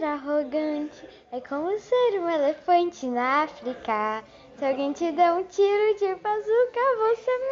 ser arrogante, é como ser um elefante na África. Se alguém te der um tiro de bazuca, você me